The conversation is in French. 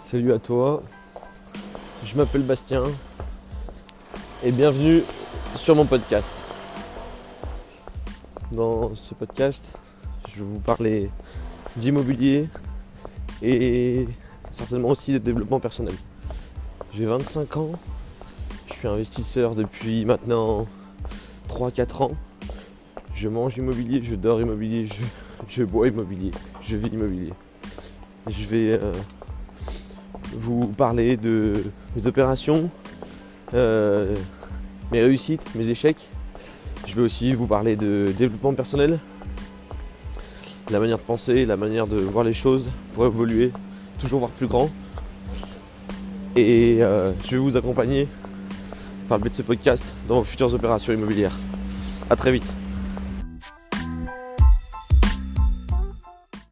Salut à toi, je m'appelle Bastien et bienvenue sur mon podcast. Dans ce podcast, je vais vous parler d'immobilier et certainement aussi de développement personnel. J'ai 25 ans, je suis investisseur depuis maintenant 3-4 ans. Je mange immobilier, je dors immobilier, je, je bois immobilier, je vis immobilier. Je vais euh, vous parler de mes opérations, euh, mes réussites, mes échecs. Je vais aussi vous parler de développement personnel, la manière de penser, la manière de voir les choses pour évoluer, toujours voir plus grand. Et euh, je vais vous accompagner par le biais de ce podcast dans vos futures opérations immobilières. A très vite.